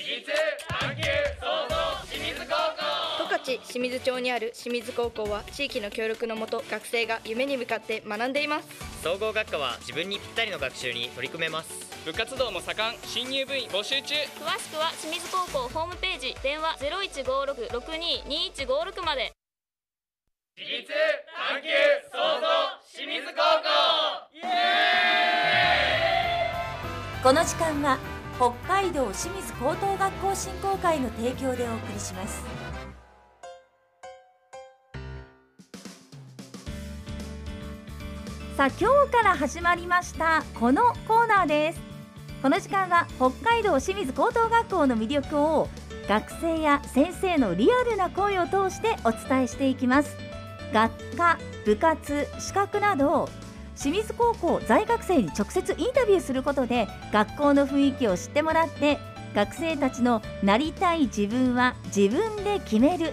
十勝清水町にある清水高校は地域の協力のもと学生が夢に向かって学んでいます。総合学科は自分にぴったりの学習に取り組めます。部活動も盛ん。新入部員募集中。詳しくは清水高校ホームページ。電話0156-622156まで。私立探究創造清水高校。イエーイこの時間は北海道清水高等学校振興会の提供でお送りします。さあ今日から始まりましたこのコーナーです。この時間は北海道清水高等学校の魅力を学生や先生のリアルな声を通してお伝えしていきます。学科部活資格など清水高校在学生に直接インタビューすることで学校の雰囲気を知ってもらって学生たちのなりたい自分は自分で決める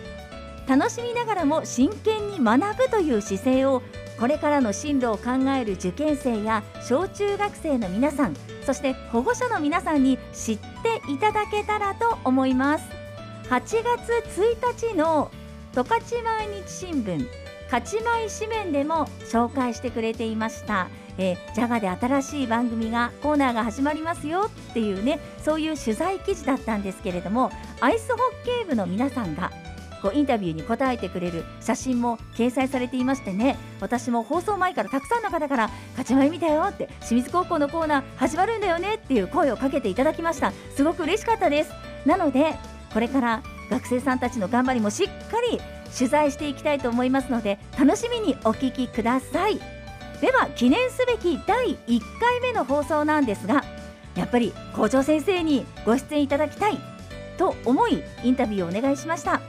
楽しみながらも真剣に学ぶという姿勢をこれからの進路を考える受験生や小中学生の皆さんそして保護者の皆さんに知っていただけたらと思います。8月1日の十勝毎日新聞。勝ち米紙面でも紹介してくれていました、えー、ジャガで新しい番組がコーナーが始まりますよっていうねそういう取材記事だったんですけれどもアイスホッケー部の皆さんがこうインタビューに答えてくれる写真も掲載されていましてね私も放送前からたくさんの方から勝ち米見たよって清水高校のコーナー始まるんだよねっていう声をかけていただきました。すごく嬉しかったです。なのでこれから学生さんたちの頑張りもしっかり取材していきたいと思いますので楽しみにお聞きください。では記念すべき第1回目の放送なんですがやっぱり校長先生にご出演いただきたいと思いインタビューをお願いしました。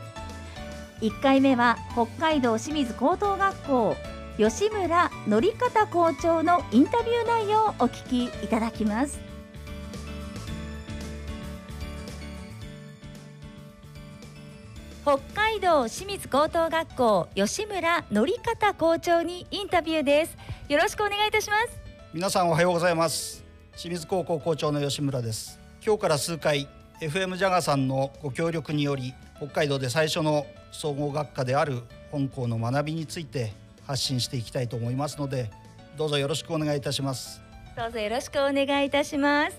1回目は北海道清水高等学校吉村則方校長のインタビュー内容をお聞きいただきます。北海道清水高等学校吉村則方校長にインタビューです。よろしくお願いいたします皆さんおはようございます。清水高校校長の吉村です。今日から数回 FM ジャガさんのご協力により北海道で最初の総合学科である本校の学びについて発信していきたいと思いますのでどうぞよろしくお願いいたします。どうぞよろしくお願いいたします。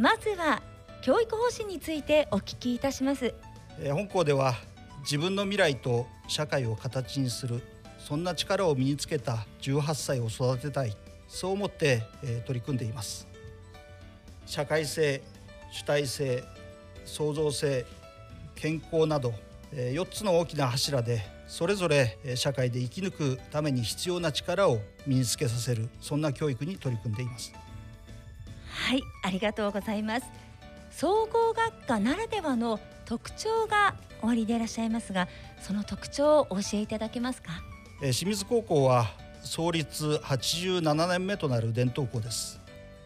まずは教育方針についてお聞きいたします本校では自分の未来と社会を形にするそんな力を身につけた18歳を育てたいそう思って取り組んでいます。社会性主体性創造性健康など4つの大きな柱でそれぞれ社会で生き抜くために必要な力を身につけさせるそんな教育に取り組んでいます。はいありがとうございます。総合学科ならではの特徴がおありでいらっしゃいますがその特徴をお教えいただけますか？清水高校は創立87年目となる伝統校です。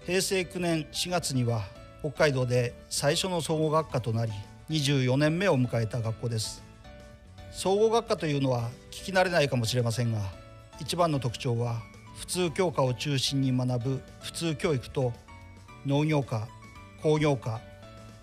平成9年4月には北海道で最初の総合学科となり24年目を迎えた学校です。総合学科というのは聞き慣れないかもしれませんが一番の特徴は普通教科を中心に学ぶ普通教育と農業科工業科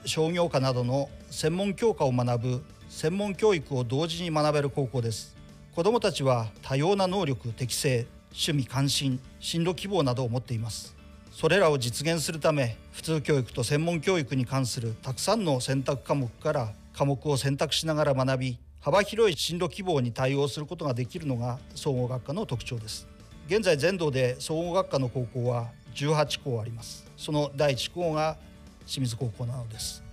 商業科などの専門教科を学ぶ専門教育を同時に学べる高校です。子どもたちは多様な能力適性趣味関心進路希望などを持っています。それらを実現するため普通教育と専門教育に関するたくさんの選択科目から科目を選択しながら学び幅広い進路希望に対応することができるのが総合学科の特徴です。現在全道で総合学科の高校は18校あります。その第1校が清水高校なのです。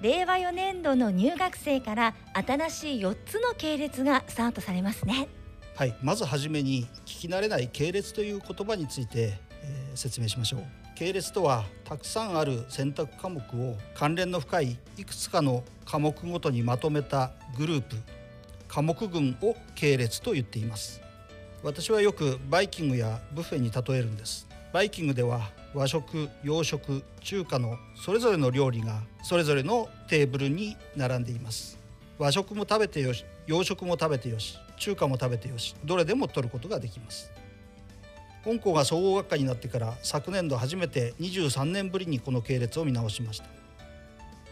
令和4年度の入学生から新しい4つの系列がスタートされますね。はいまずはじめに聞き慣れない系列という言葉について、えー、説明しましょう。系列とはたくさんある選択科目を関連の深いいくつかの科目ごとにまとめたグループ科目群を系列と言っています。私はよくバイキングやブッフェに例えるんです。バイキングでは和食洋食中華のそれぞれの料理がそれぞれのテーブルに並んでいます。和食も食べてよし洋食も食べてよし中華も食べてよしどれでも取ることができます。本校が総合学科になってから昨年度初めて23年ぶりにこの系列を見直しました。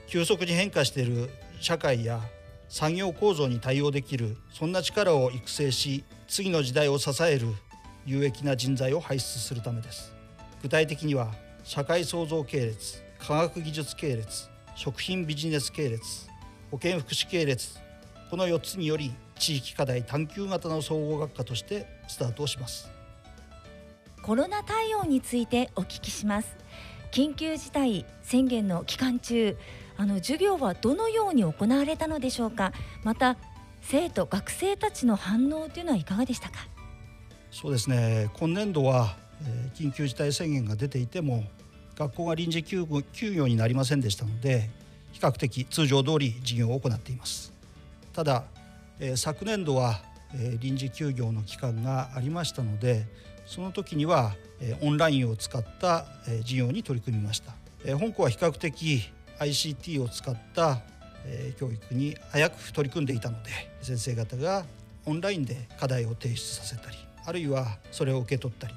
急速に変化している社会や産業構造に対応できるそんな力を育成し次の時代を支える有益な人材を輩出するためです。具体的には社会創造系列科学技術系列食品ビジネス系列保健福祉系列この4つにより地域課題探究型の総合学科としてスタートをします。コロナ対応についてお聞きします。緊急事態宣言の期間中あの授業はどのように行われたのでしょうか？また生徒学生たちの反応というのはいかがでしたか？そうですね。今年度は、え、緊急事態宣言が出ていても学校が臨時休業になりませんでしたので比較的通常通り授業を行っています。ただ、え、昨年度は、え、臨時休業の期間がありましたのでその時には、え、オンラインを使った、えー、授業に取り組みました、え、本校は比較的 ICT を使った、え、教育に早く取り組んでいたので先生方がオンラインで課題を提出させたりあるいはそれを受け取ったり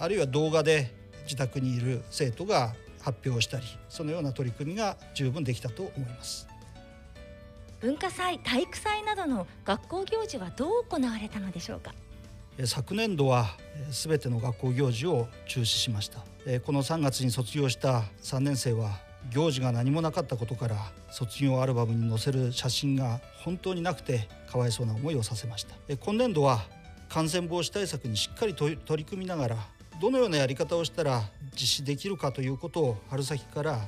あるいは動画で自宅にいる生徒が発表したりそのような取り組みが十分できたと思います。文化祭体育祭などの学校行事はどう行われたのでしょうか？昨年度はすべての学校行事を中止しました。この3月に卒業した3年生は行事が何もなかったことから卒業アルバムに載せる写真が本当になくてかわいそうな思いをさせました。今年度は感染防止対策にしっかり取り組みながらどのようなやり方をしたら実施できるかということを春先から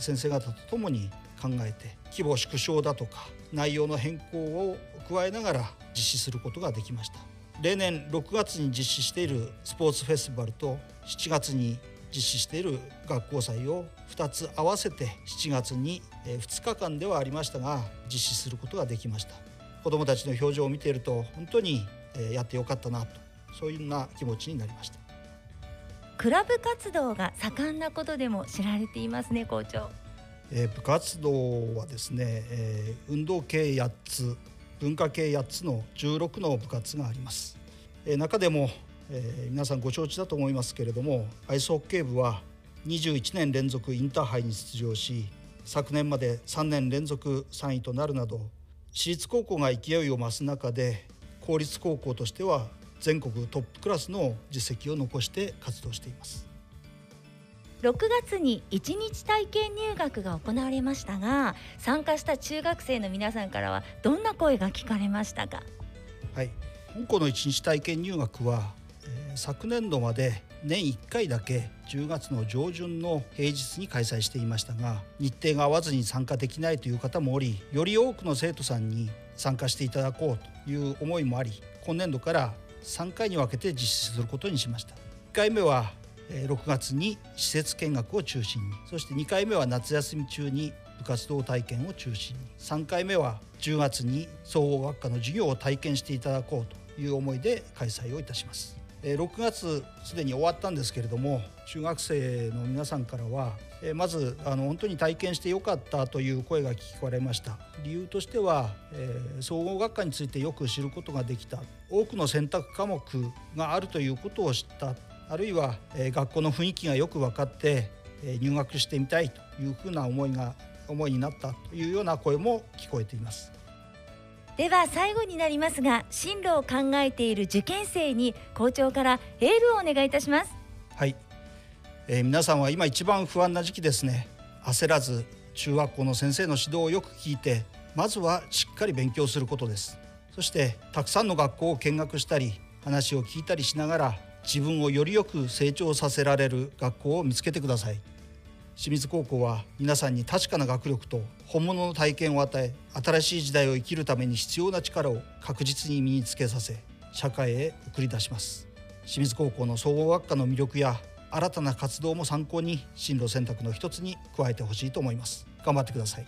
先生方と共に考えて規模縮小だとか内容の変更を加えながら実施することができました。例年6月に実施しているスポーツフェスティバルと7月に実施している学校祭を2つ合わせて7月に2日間ではありましたが実施することができました。子どもたちの表情を見ていると本当にやってよかったなとそういうような気持ちになりました。クラブ活動が盛んなことでも知られていますね校長、えー、部活動はですね、えー、運動系8つ文化系8つの16の部活があります、えー、中でも、えー、皆さんご承知だと思いますけれどもアイスホッケー部は21年連続インターハイに出場し昨年まで3年連続3位となるなど私立高校が勢いを増す中で公立高校としては全国トップクラスの実績を残して活動しています。6月に1日体験入学が行われましたが参加した中学生の皆さんからはどんな声が聞かれましたか？はい。本校の1日体験入学は、えー、昨年度まで年1回だけ10月の上旬の平日に開催していましたが日程が合わずに参加できないという方もおりより多くの生徒さんに参加していただこうという思いもあり今年度から3回に分けて実施することにしました。1回目は6月に施設見学を中心にそして2回目は夏休み中に部活動体験を中心に3回目は10月に総合学科の授業を体験していただこうという思いで開催をいたします。6月すでに終わったんですけれども中学生の皆さんからはまずあの本当に体験してよかったという声が聞かれました。理由としては、え、総合学科についてよく知ることができた。多くの選択科目があるということを知った。あるいは、え、学校の雰囲気がよく分かって、え、入学してみたいというふうな思いが思いになったというような声も聞こえています。では最後になりますが進路を考えている受験生に校長からエールをお願いいたします。はい、えー、皆さんは今一番不安な時期ですね。焦らず中学校の先生の指導をよく聞いてまずはしっかり勉強することです。そしてたくさんの学校を見学したり話を聞いたりしながら自分をよりよく成長させられる学校を見つけてください。清水高校は皆さんに確かな学力と本物の体験を与え新しい時代を生きるために必要な力を確実に身につけさせ社会へ送り出します。清水高校の総合学科の魅力や新たな活動も参考に進路選択の一つに加えてほしいと思います。頑張ってください。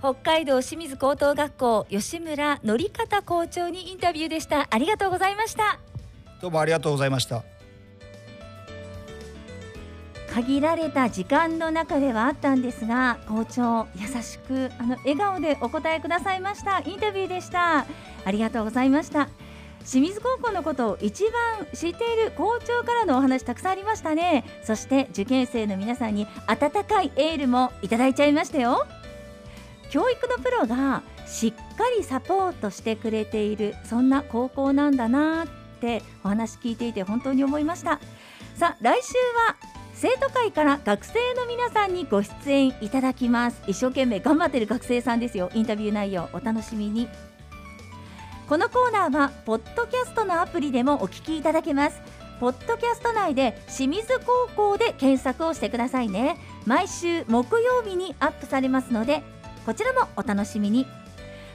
北海道清水高等学校吉村則方校長にインタビューでした。ありがとうございました。どうもありがとうございました限られた時間の中ではあったんですが校長優しくあの笑顔でお答えくださいました。インタビューでした。ありがとうございました。清水高校のことを一番知っている校長からのお話たくさんありましたね。そして受験生の皆さんに温かいエールもいただいちゃいましたよ。教育のプロがしっかりサポートしてくれているそんな高校なんだなってお話聞いていて本当に思いました。さあ来週は生徒会から学生の皆さんにご出演いただきます。一生懸命頑張ってる学生さんですよ。インタビュー内容お楽しみに。このコーナーはポッドキャストのアプリでもお聞きいただけます。ポッドキャスト内で清水高校で検索をしてくださいね。毎週木曜日にアップされますのでこちらもお楽しみに。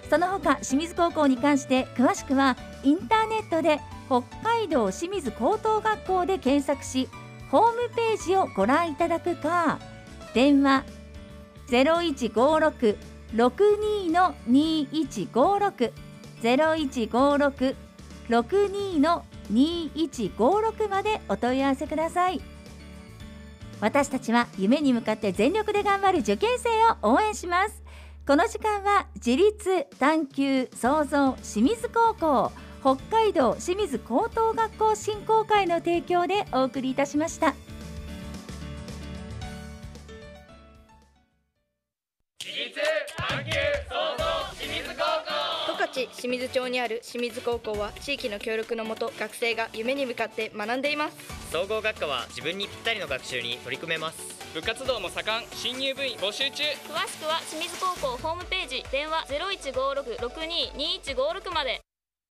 その他清水高校に関して詳しくはインターネットで北海道清水高等学校で検索しホームページをご覧いただくか電話0156-62の2156 0156-62の2156までお問い合わせください。私たちは夢に向かって全力で頑張る受験生を応援します。この時間は自立探求創造清水高校。北海道清水高等学校振興会の提供でお送りいたしました。十勝清水町にある清水高校。は地域の協力のもと学生が夢に向かって学んでいます総合学科は自分にぴったりの学習に取り組めます部活動も盛ん新入部員募集中詳しくは清水高校。ホームページ電話0156-62-2156まで